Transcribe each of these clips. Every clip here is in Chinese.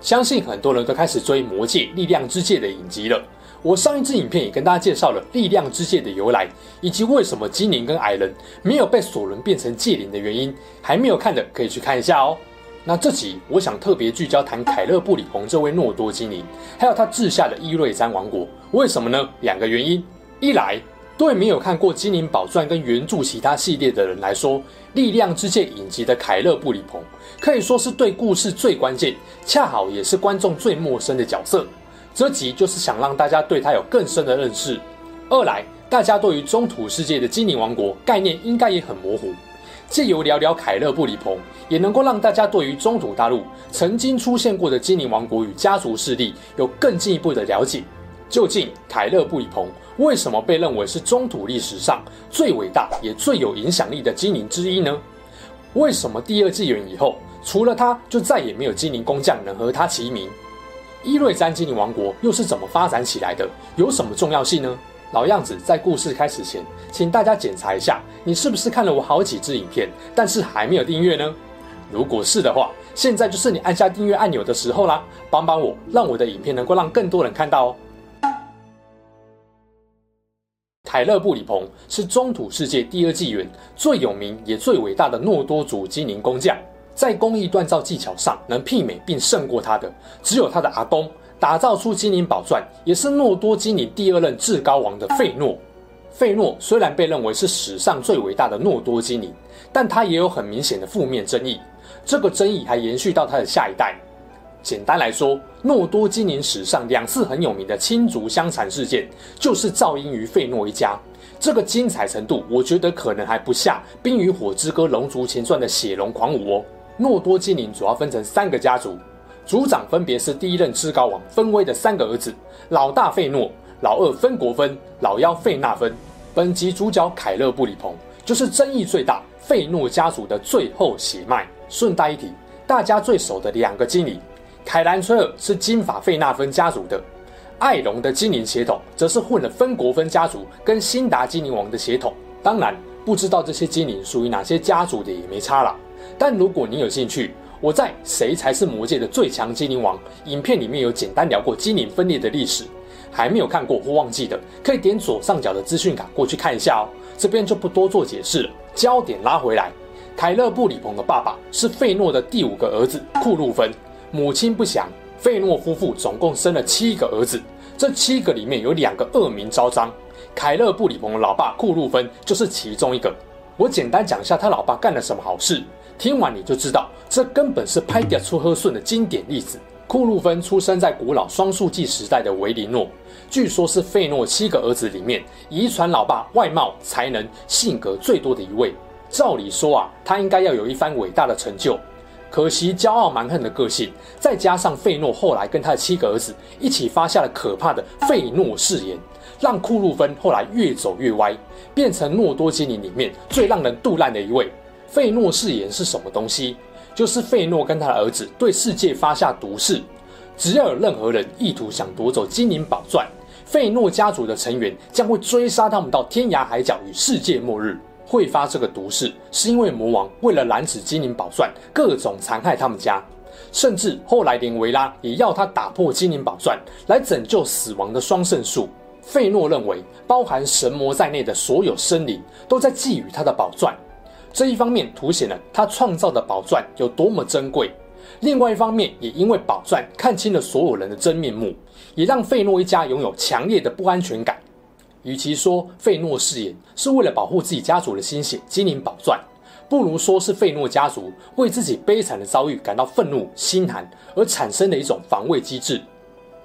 相信很多人都开始追《魔戒：力量之戒》的影集了。我上一支影片也跟大家介绍了力量之戒的由来，以及为什么精灵跟矮人没有被索伦变成戒灵的原因。还没有看的可以去看一下哦。那这集我想特别聚焦谈凯勒布里鹏这位诺多精灵，还有他治下的伊瑞詹王国。为什么呢？两个原因。一来，对没有看过《精灵宝钻》跟原著其他系列的人来说，《力量之戒》影集的凯勒布里鹏可以说是对故事最关键，恰好也是观众最陌生的角色。这集就是想让大家对他有更深的认识。二来，大家对于中土世界的精灵王国概念应该也很模糊，借由聊聊凯勒布里鹏，也能够让大家对于中土大陆曾经出现过的精灵王国与家族势力有更进一步的了解。究竟凯勒布里鹏？为什么被认为是中土历史上最伟大也最有影响力的精灵之一呢？为什么第二纪元以后，除了他就再也没有精灵工匠能和他齐名？伊瑞詹精灵王国又是怎么发展起来的？有什么重要性呢？老样子，在故事开始前，请大家检查一下，你是不是看了我好几支影片，但是还没有订阅呢？如果是的话，现在就是你按下订阅按钮的时候啦！帮帮我，让我的影片能够让更多人看到哦。凯勒布里鹏是中土世界第二纪元最有名也最伟大的诺多族精灵工匠，在工艺锻造技巧上能媲美并胜过他的，只有他的阿公打造出精灵宝钻，也是诺多精灵第二任至高王的费诺。费诺虽然被认为是史上最伟大的诺多精灵，但他也有很明显的负面争议，这个争议还延续到他的下一代。简单来说，诺多精灵史上两次很有名的亲族相残事件，就是肇因于费诺一家。这个精彩程度，我觉得可能还不下《冰与火之歌：龙族前传》的血龙狂舞哦。诺多精灵主要分成三个家族，族长分别是第一任至高王芬威的三个儿子：老大费诺、老二芬国芬、老幺费纳芬。本集主角凯勒布里鹏就是争议最大费诺家族的最后血脉。顺带一提，大家最熟的两个精灵。凯兰崔尔是金发费纳芬家族的，艾隆的精灵血统则是混了芬国芬家族跟辛达精灵王的血统。当然，不知道这些精灵属于哪些家族的也没差啦。但如果你有兴趣，我在《谁才是魔界的最强精灵王》影片里面有简单聊过精灵分裂的历史，还没有看过或忘记的，可以点左上角的资讯卡过去看一下哦。这边就不多做解释了。焦点拉回来，凯勒布里鹏的爸爸是费诺的第五个儿子库路芬。母亲不详，费诺夫妇总共生了七个儿子，这七个里面有两个恶名昭彰，凯勒布里鹏的老爸库路芬就是其中一个。我简单讲一下他老爸干了什么好事，听完你就知道，这根本是拍点出喝顺的经典例子。库路芬出生在古老双树纪时代的维林诺，据说是费诺七个儿子里面遗传老爸外貌、才能、性格最多的一位。照理说啊，他应该要有一番伟大的成就。可惜骄傲蛮横的个性，再加上费诺后来跟他的七个儿子一起发下了可怕的费诺誓言，让库路芬后来越走越歪，变成诺多精灵里面最让人肚烂的一位。费诺誓言是什么东西？就是费诺跟他的儿子对世界发下毒誓，只要有任何人意图想夺走精灵宝钻，费诺家族的成员将会追杀他们到天涯海角与世界末日。会发这个毒誓，是因为魔王为了拦止精灵宝钻，各种残害他们家，甚至后来连维拉也要他打破精灵宝钻，来拯救死亡的双圣树。费诺认为，包含神魔在内的所有生灵都在觊觎他的宝钻，这一方面凸显了他创造的宝钻有多么珍贵，另外一方面也因为宝钻看清了所有人的真面目，也让费诺一家拥有强烈的不安全感。与其说费诺誓言是为了保护自己家族的心血精灵宝钻，不如说是费诺家族为自己悲惨的遭遇感到愤怒心寒而产生的一种防卫机制。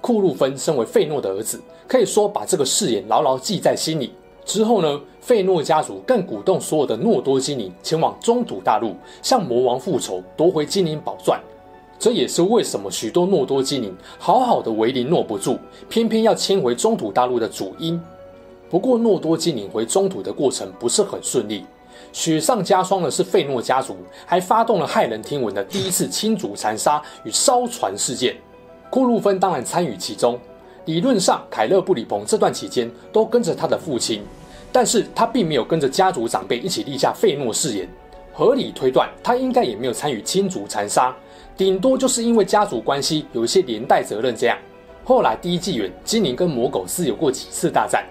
库路芬身为费诺的儿子，可以说把这个誓言牢牢记在心里。之后呢，费诺家族更鼓动所有的诺多精灵前往中土大陆，向魔王复仇，夺回精灵宝钻。这也是为什么许多诺多精灵好好的为灵诺不住，偏偏要迁回中土大陆的主因。不过，诺多精灵回中土的过程不是很顺利，雪上加霜的是费诺家族还发动了骇人听闻的第一次亲族残杀与烧船事件，库鲁芬当然参与其中。理论上，凯勒布里鹏这段期间都跟着他的父亲，但是他并没有跟着家族长辈一起立下费诺誓言。合理推断，他应该也没有参与亲族残杀。顶多就是因为家族关系有一些连带责任这样。后来第一纪元，精灵跟魔狗斯有过几次大战，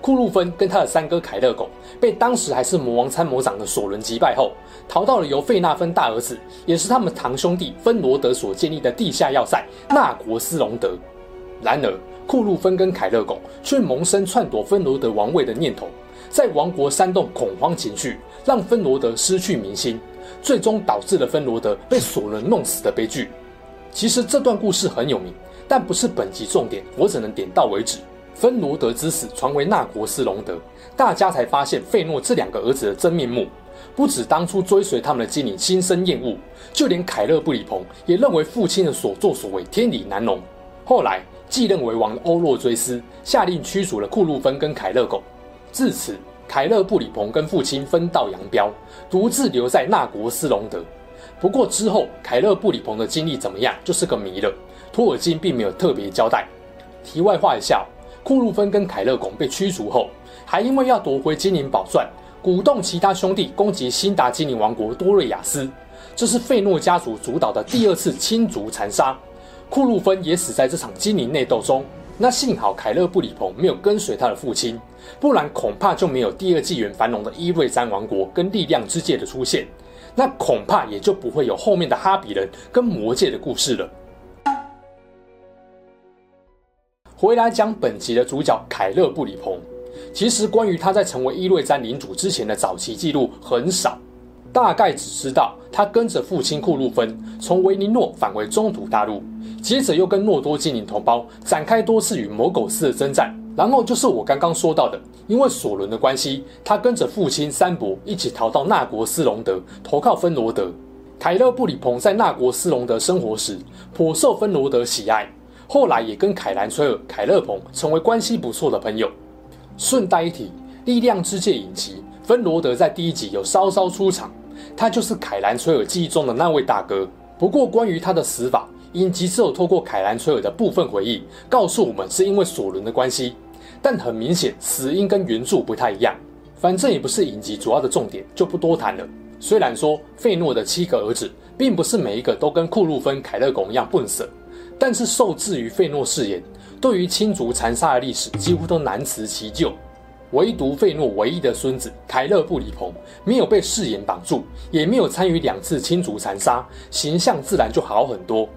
库路芬跟他的三哥凯勒狗被当时还是魔王参谋长的索伦击败后，逃到了由费纳芬大儿子，也是他们堂兄弟芬罗德所建立的地下要塞纳国斯隆德。然而，库路芬跟凯勒狗却萌生篡夺芬罗德王位的念头，在王国煽动恐慌情绪，让芬罗德失去民心。最终导致了芬罗德被索伦弄死的悲剧。其实这段故事很有名，但不是本集重点，我只能点到为止。芬罗德之死传为纳国斯隆德，大家才发现费诺这两个儿子的真面目。不止当初追随他们的精灵心生厌恶，就连凯勒布里鹏也认为父亲的所作所为天理难容。后来继任为王的欧洛追斯下令驱逐了库鲁芬跟凯勒拱，自此。凯勒布里鹏跟父亲分道扬镳，独自留在纳国斯隆德。不过之后，凯勒布里鹏的经历怎么样，就是个谜了。托尔金并没有特别交代。题外话一下，库鲁芬跟凯勒拱被驱逐后，还因为要夺回精灵宝钻，鼓动其他兄弟攻击辛达精灵王国多瑞亚斯。这是费诺家族主导的第二次亲族残杀，库鲁芬也死在这场精灵内斗中。那幸好凯勒布里鹏没有跟随他的父亲，不然恐怕就没有第二纪元繁荣的伊瑞詹王国跟力量之界的出现，那恐怕也就不会有后面的哈比人跟魔戒的故事了。回来讲本集的主角凯勒布里鹏，其实关于他在成为伊瑞詹领主之前的早期记录很少，大概只知道他跟着父亲库鲁芬从维尼诺返回中土大陆。接着又跟诺多精灵同胞展开多次与魔苟斯的征战，然后就是我刚刚说到的，因为索伦的关系，他跟着父亲三伯一起逃到纳国斯隆德，投靠芬罗德。凯勒布里鹏在纳国斯隆德生活时，颇受芬罗德喜爱，后来也跟凯兰崔尔、凯勒鹏成为关系不错的朋友。顺带一提，力量之界影集，芬罗德在第一集有稍稍出场，他就是凯兰崔尔记忆中的那位大哥。不过关于他的死法，影集只有透过凯兰崔尔的部分回忆告诉我们，是因为索伦的关系，但很明显死因跟原著不太一样。反正也不是影集主要的重点，就不多谈了。虽然说费诺的七个儿子并不是每一个都跟库鲁芬、凯勒拱一样笨死，但是受制于费诺誓言，对于亲族残杀的历史几乎都难辞其咎。唯独费诺唯一的孙子凯勒布里鹏没有被誓言绑住，也没有参与两次亲族残杀，形象自然就好很多。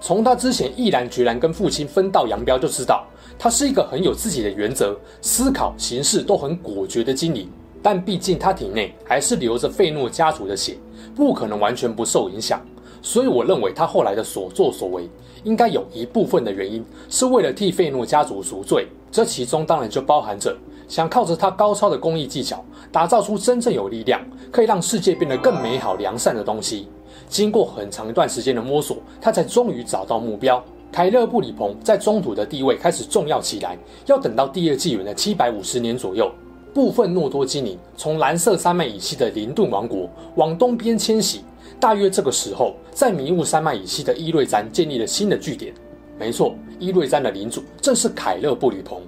从他之前毅然决然跟父亲分道扬镳就知道，他是一个很有自己的原则、思考行事都很果决的精灵。但毕竟他体内还是流着费诺家族的血，不可能完全不受影响。所以我认为他后来的所作所为，应该有一部分的原因是为了替费诺家族赎罪。这其中当然就包含着想靠着他高超的工艺技巧，打造出真正有力量，可以让世界变得更美好、良善的东西。经过很长一段时间的摸索，他才终于找到目标。凯勒布里鹏在中土的地位开始重要起来，要等到第二纪元的七百五十年左右，部分诺多精灵从蓝色山脉以西的林顿王国往东边迁徙。大约这个时候，在迷雾山脉以西的伊瑞詹建立了新的据点。没错，伊瑞詹的领主正是凯勒布里鹏，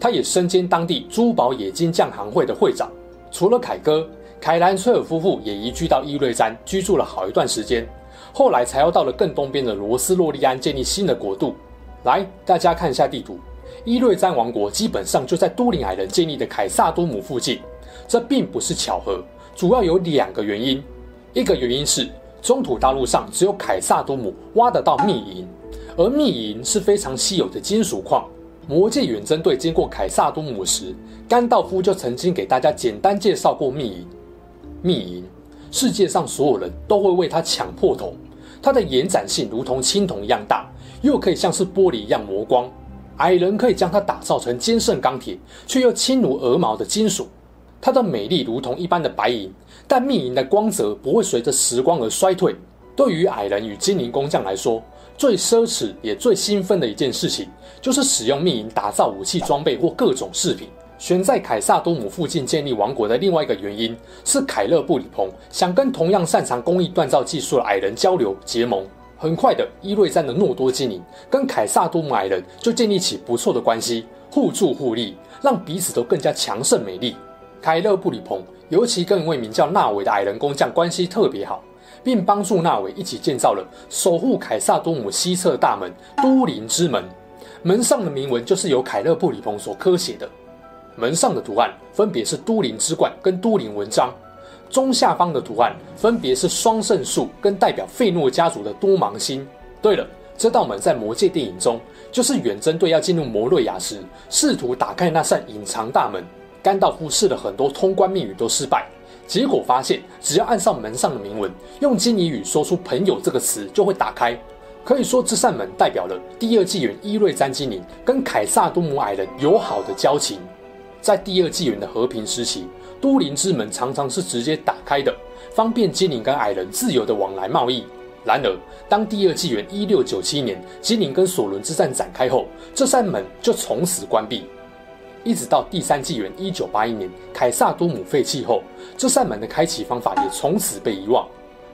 他也身兼当地珠宝冶金匠行会的会长。除了凯哥。凯兰崔尔夫妇也移居到伊瑞詹居住了好一段时间，后来才要到了更东边的罗斯洛利安建立新的国度。来，大家看一下地图，伊瑞詹王国基本上就在都灵矮人建立的凯萨多姆附近。这并不是巧合，主要有两个原因。一个原因是中土大陆上只有凯萨多姆挖得到秘银，而秘银是非常稀有的金属矿。魔戒远征队经过凯萨多姆时，甘道夫就曾经给大家简单介绍过秘银。秘银，世界上所有人都会为它抢破头。它的延展性如同青铜一样大，又可以像是玻璃一样磨光。矮人可以将它打造成坚韧钢铁，却又轻如鹅毛的金属。它的美丽如同一般的白银，但秘银的光泽不会随着时光而衰退。对于矮人与精灵工匠来说，最奢侈也最兴奋的一件事情，就是使用秘银打造武器装备或各种饰品。选在凯萨多姆附近建立王国的另外一个原因是，凯勒布里鹏想跟同样擅长工艺锻造技术的矮人交流结盟。很快的，伊瑞詹的诺多精灵跟凯萨多姆矮人就建立起不错的关系，互助互利，让彼此都更加强盛美丽。凯勒布里鹏尤其跟一位名叫纳维的矮人工匠关系特别好，并帮助纳维一起建造了守护凯萨多姆西侧大门都灵之门，门上的铭文就是由凯勒布里鹏所刻写的。门上的图案分别是都灵之冠跟都灵纹章。中下方的图案分别是双圣树跟代表费诺家族的多芒星。对了，这道门在魔戒电影中就是远征队要进入摩瑞亚时，试图打开那扇隐藏大门，甘道夫试了很多通关密语都失败，结果发现只要按上门上的铭文，用基尼语说出“朋友”这个词就会打开。可以说这扇门代表了第二纪元伊瑞詹精灵跟凯萨多姆矮人友好的交情。在第二纪元的和平时期，都灵之门常常是直接打开的，方便精灵跟矮人自由的往来贸易。然而，当第二纪元一六九七年精灵跟索伦之战展开后，这扇门就从此关闭。一直到第三纪元一九八一年凯萨多姆废弃后，这扇门的开启方法也从此被遗忘。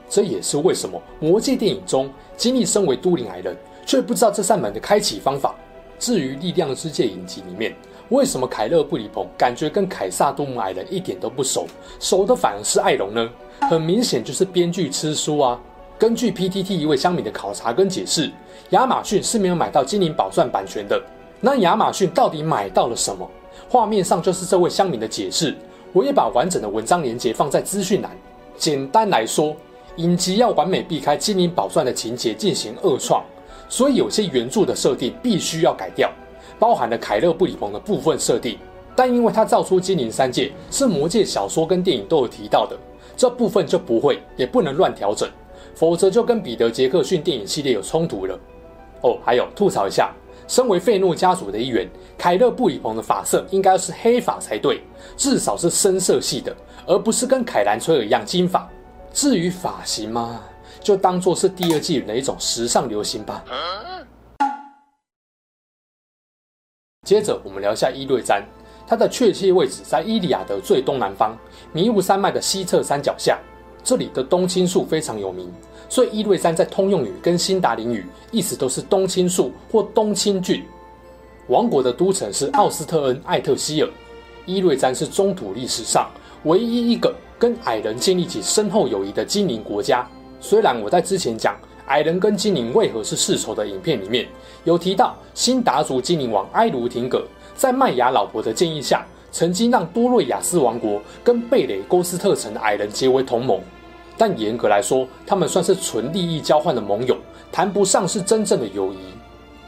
这也是为什么魔戒电影中金历身为都灵矮人，却不知道这扇门的开启方法。至于力量之戒影集里面。为什么凯勒布里鹏感觉跟凯萨多姆矮人一点都不熟，熟的反而是艾隆呢？很明显就是编剧吃书啊！根据 PTT 一位乡民的考察跟解释，亚马逊是没有买到精灵宝钻版权的。那亚马逊到底买到了什么？画面上就是这位乡民的解释。我也把完整的文章连接放在资讯栏。简单来说，影集要完美避开精灵宝钻的情节进行二创，所以有些原著的设定必须要改掉。包含了凯勒布里鹏的部分设定，但因为他造出精灵三界是魔戒小说跟电影都有提到的，这部分就不会也不能乱调整，否则就跟彼得杰克逊电影系列有冲突了。哦，还有吐槽一下，身为费诺家族的一员，凯勒布里鹏的发色应该是黑发才对，至少是深色系的，而不是跟凯兰崔尔一样金发。至于发型嘛，就当做是第二季的一种时尚流行吧。接着我们聊一下伊瑞詹，它的确切位置在伊里亚德最东南方，迷雾山脉的西侧山脚下。这里的冬青树非常有名，所以伊瑞山在通用语跟辛达林语意思都是冬青树或冬青郡。王国的都城是奥斯特恩艾特希尔。伊瑞山是中土历史上唯一一个跟矮人建立起深厚友谊的精灵国家。虽然我在之前讲。矮人跟精灵为何是世仇的影片里面有提到，辛达族精灵王埃卢廷格在麦雅老婆的建议下，曾经让多瑞亚斯王国跟贝雷勾斯特城的矮人结为同盟，但严格来说，他们算是纯利益交换的盟友，谈不上是真正的友谊。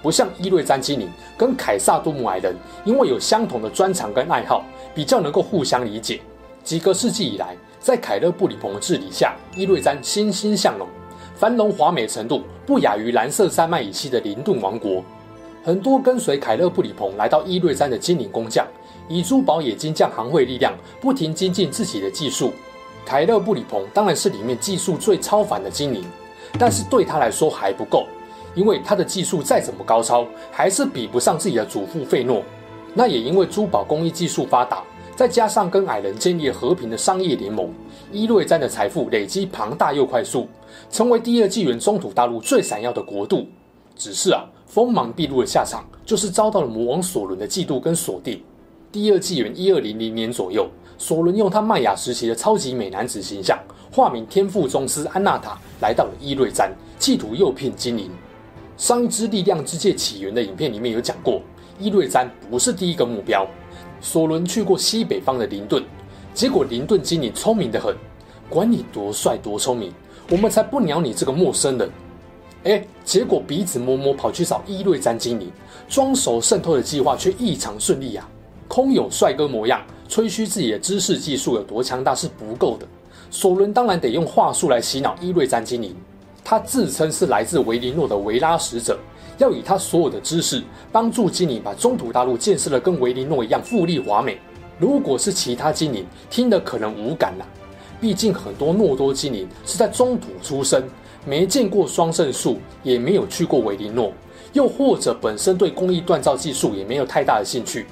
不像伊瑞詹精灵跟凯撒多姆矮人，因为有相同的专长跟爱好，比较能够互相理解。几个世纪以来，在凯勒布里鹏的治理下，伊瑞詹欣欣向荣。繁荣华美程度不亚于蓝色山脉以西的林顿王国。很多跟随凯勒布里鹏来到伊瑞詹的精灵工匠，以珠宝冶金匠行会力量，不停精进自己的技术。凯勒布里鹏当然是里面技术最超凡的精灵，但是对他来说还不够，因为他的技术再怎么高超，还是比不上自己的祖父费诺。那也因为珠宝工艺技术发达，再加上跟矮人建立和平的商业联盟，伊瑞詹的财富累积庞大又快速。成为第二纪元中土大陆最闪耀的国度，只是啊，锋芒毕露的下场就是遭到了魔王索伦的嫉妒跟锁定。第二纪元一二零零年左右，索伦用他麦雅时期的超级美男子形象，化名天赋宗师安纳塔，来到了伊瑞詹，企图诱骗精灵。上一支力量之戒起源的影片里面有讲过，伊瑞詹不是第一个目标。索伦去过西北方的林顿，结果林顿精灵聪明得很，管你多帅多聪明。我们才不鸟你这个陌生人！哎，结果鼻子摸摸跑去找伊瑞詹精灵，装熟渗透的计划却异常顺利呀、空有帅哥模样，吹嘘自己的知识技术有多强大是不够的。索伦当然得用话术来洗脑伊瑞詹精灵。他自称是来自维林诺的维拉使者，要以他所有的知识帮助精灵把中土大陆建设的跟维林诺一样富丽华美。如果是其他精灵，听得可能无感呐、啊。毕竟很多诺多精灵是在中土出生，没见过双圣树，也没有去过维林诺，又或者本身对工艺锻造技术也没有太大的兴趣，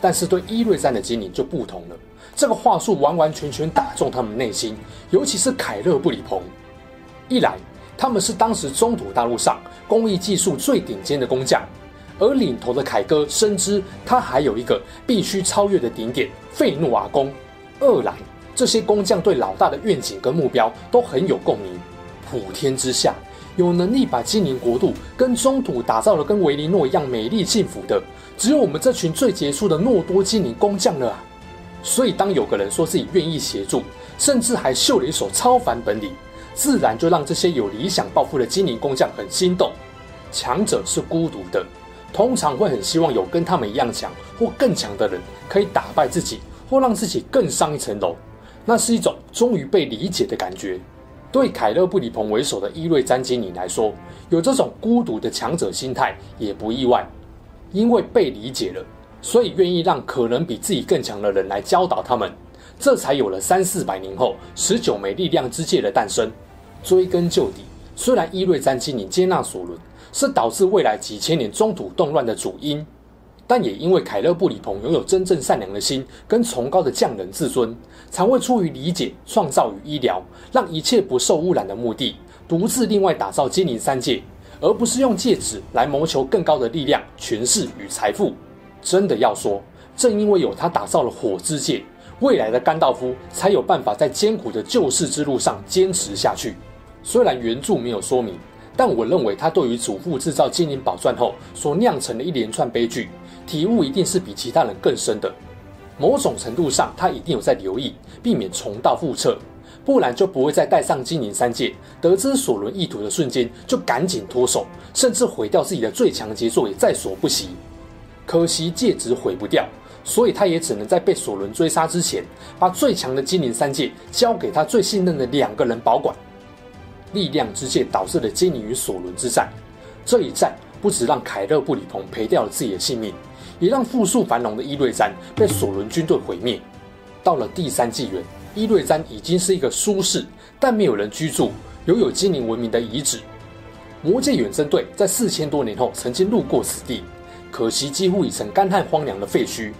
但是对伊瑞詹的精灵就不同了。这个话术完完全全打中他们内心，尤其是凯勒布里鹏。一来，他们是当时中土大陆上工艺技术最顶尖的工匠，而领头的凯哥深知他还有一个必须超越的顶点——费诺瓦宫。二来，这些工匠对老大的愿景跟目标都很有共鸣。普天之下，有能力把精灵国度跟中土打造的跟维林诺一样美丽幸福的，只有我们这群最杰出的诺多精灵工匠了啊！所以，当有个人说自己愿意协助，甚至还秀了一手超凡本领，自然就让这些有理想抱负的精灵工匠很心动。强者是孤独的，通常会很希望有跟他们一样强或更强的人可以打败自己，或让自己更上一层楼。那是一种终于被理解的感觉。对凯勒布里鹏为首的伊瑞詹精灵来说，有这种孤独的强者心态也不意外，因为被理解了。所以愿意让可能比自己更强的人来教导他们，这才有了三四百年后十九枚力量之戒的诞生。追根究底，虽然伊瑞詹精灵接纳索伦是导致未来几千年中土动乱的主因，但也因为凯勒布里鹏拥有真正善良的心跟崇高的匠人自尊，才会出于理解、创造与医疗，让一切不受污染的目的，独自另外打造精灵三界，而不是用戒指来谋求更高的力量、权势与财富。真的要说，正因为有他打造了火之戒，未来的甘道夫才有办法在艰苦的救世之路上坚持下去。虽然原著没有说明，但我认为他对于祖父制造金银宝钻后所酿成的一连串悲剧，体悟一定是比其他人更深的。某种程度上，他一定有在留意，避免重蹈覆辙，不然就不会再戴上精灵三戒，得知索伦意图的瞬间就赶紧脱手，甚至毁掉自己的最强杰作也在所不惜。可惜戒指毁不掉，所以他也只能在被索伦追杀之前，把最强的精灵三戒交给他最信任的两个人保管。力量之戒导致了精灵与索伦之战，这一战不止让凯勒布里鹏赔掉了自己的性命，也让富庶繁荣的伊瑞山被索伦军队毁灭。到了第三纪元，伊瑞詹已经是一个舒适但没有人居住、拥有精灵文明的遗址。魔戒远征队在四千多年后曾经路过此地。可惜几乎已成干旱荒凉的废墟。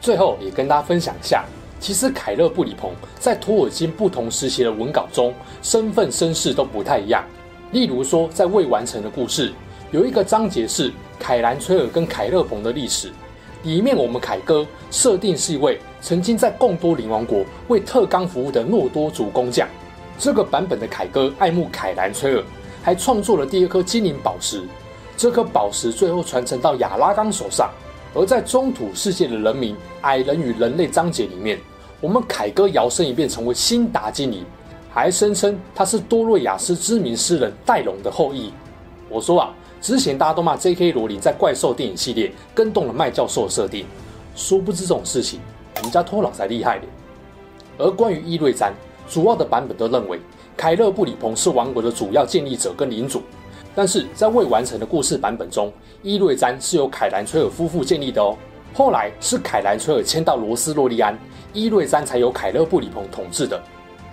最后也跟大家分享一下，其实凯勒布里鹏在托尔金不同时期的文稿中，身份身世都不太一样。例如说，在未完成的故事，有一个章节是凯兰崔尔跟凯勒鹏的历史，里面我们凯哥设定是一位曾经在贡多林王国为特冈服务的诺多族工匠。这个版本的凯哥爱慕凯兰崔尔，还创作了第二颗精灵宝石。这颗宝石最后传承到亚拉冈手上，而在中土世界的人民矮人与人类章节里面，我们凯哥摇身一变成为辛达精灵，还声称他是多洛亚斯知名诗人戴隆的后裔。我说啊，之前大家都骂 J.K. 罗琳在怪兽电影系列更动了麦教授的设定，殊不知这种事情人家托老才厉害的。而关于伊瑞詹，主要的版本都认为凯勒布里鹏是王国的主要建立者跟领主。但是在未完成的故事版本中，伊瑞詹是由凯兰崔尔夫妇建立的哦。后来是凯兰崔尔迁到罗斯洛利安，伊瑞詹才由凯勒布里鹏统治的。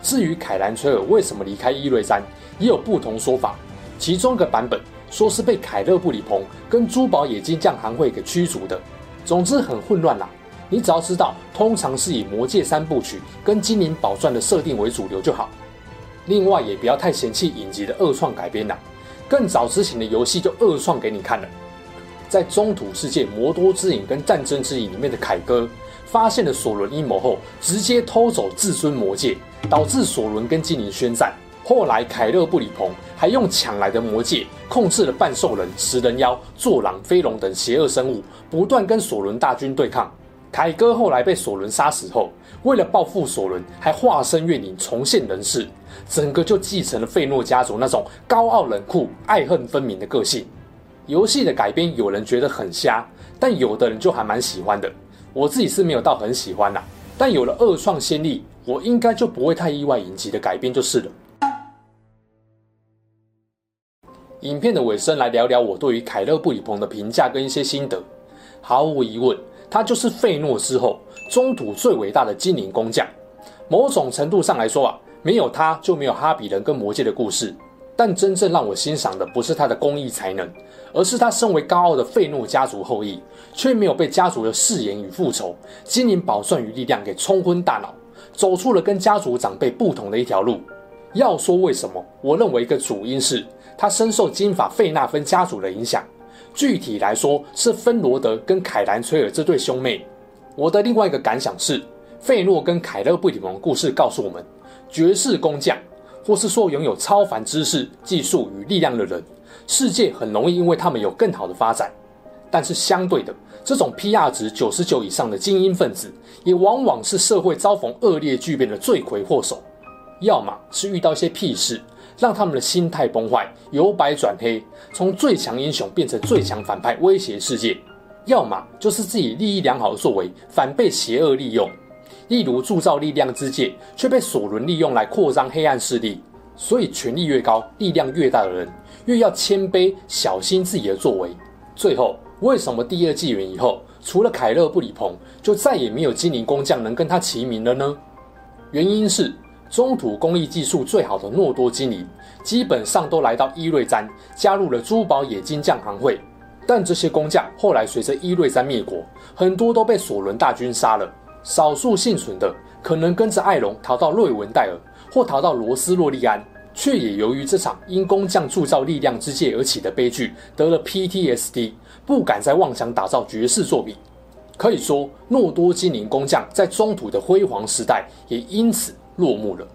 至于凯兰崔尔为什么离开伊瑞詹，也有不同说法。其中一个版本说是被凯勒布里鹏跟珠宝冶金匠行会给驱逐的。总之很混乱啦。你只要知道，通常是以魔戒三部曲跟精灵宝钻的设定为主流就好。另外也不要太嫌弃影集的二创改编啦。更早之前的游戏就二创给你看了，在中土世界魔多之影跟战争之影里面的凯哥发现了索伦阴谋后，直接偷走至尊魔戒，导致索伦跟精灵宣战。后来凯勒布里鹏还用抢来的魔戒控制了半兽人、食人妖、坐狼、飞龙等邪恶生物，不断跟索伦大军对抗。凯哥后来被索伦杀死后，为了报复索伦，还化身怨灵重现人世。整个就继承了费诺家族那种高傲冷酷、爱恨分明的个性。游戏的改编，有人觉得很瞎，但有的人就还蛮喜欢的。我自己是没有到很喜欢啦，但有了二创先例，我应该就不会太意外影集的改编就是了。影片的尾声，来聊聊我对于凯勒布里鹏的评价跟一些心得。毫无疑问，他就是费诺之后中土最伟大的精灵工匠。某种程度上来说啊。没有他，就没有哈比人跟魔戒的故事。但真正让我欣赏的不是他的工艺才能，而是他身为高傲的费诺家族后裔，却没有被家族的誓言与复仇、精灵宝钻与力量给冲昏大脑，走出了跟家族长辈不同的一条路。要说为什么，我认为一个主因是他深受金发费纳芬家族的影响，具体来说是芬罗德跟凯兰崔尔这对兄妹。我的另外一个感想是，费诺跟凯勒布里蓬故事告诉我们，绝世工匠。或是说拥有超凡知识、技术与力量的人，世界很容易因为他们有更好的发展。但是相对的，这种 PR 值九十九以上的精英分子，也往往是社会遭逢恶劣巨变的罪魁祸首。要么是遇到一些屁事，让他们的心态崩坏，由白转黑，从最强英雄变成最强反派，威胁世界；要么就是自己利益良好的作为，反被邪恶利用。例如铸造力量之戒，却被索伦利用来扩张黑暗势力。所以，权力越高、力量越大的人，越要谦卑，小心自己的作为。最后，为什么第二纪元以后，除了凯勒布里蓬，就再也没有精灵工匠能跟他齐名了呢？原因是，中土工艺技术最好的诺多精灵，基本上都来到伊瑞詹，加入了珠宝冶金匠行会。但这些工匠后来随着伊瑞詹灭国，很多都被索伦大军杀了。少数幸存的，可能跟着艾隆逃到瑞文戴尔，或逃到罗斯洛利安，却也由于这场因工匠铸造力量之戒而起的悲剧，得了 PTSD，不敢再妄想打造绝世作品。可以说，诺多精灵工匠在中土的辉煌时代也因此落幕了。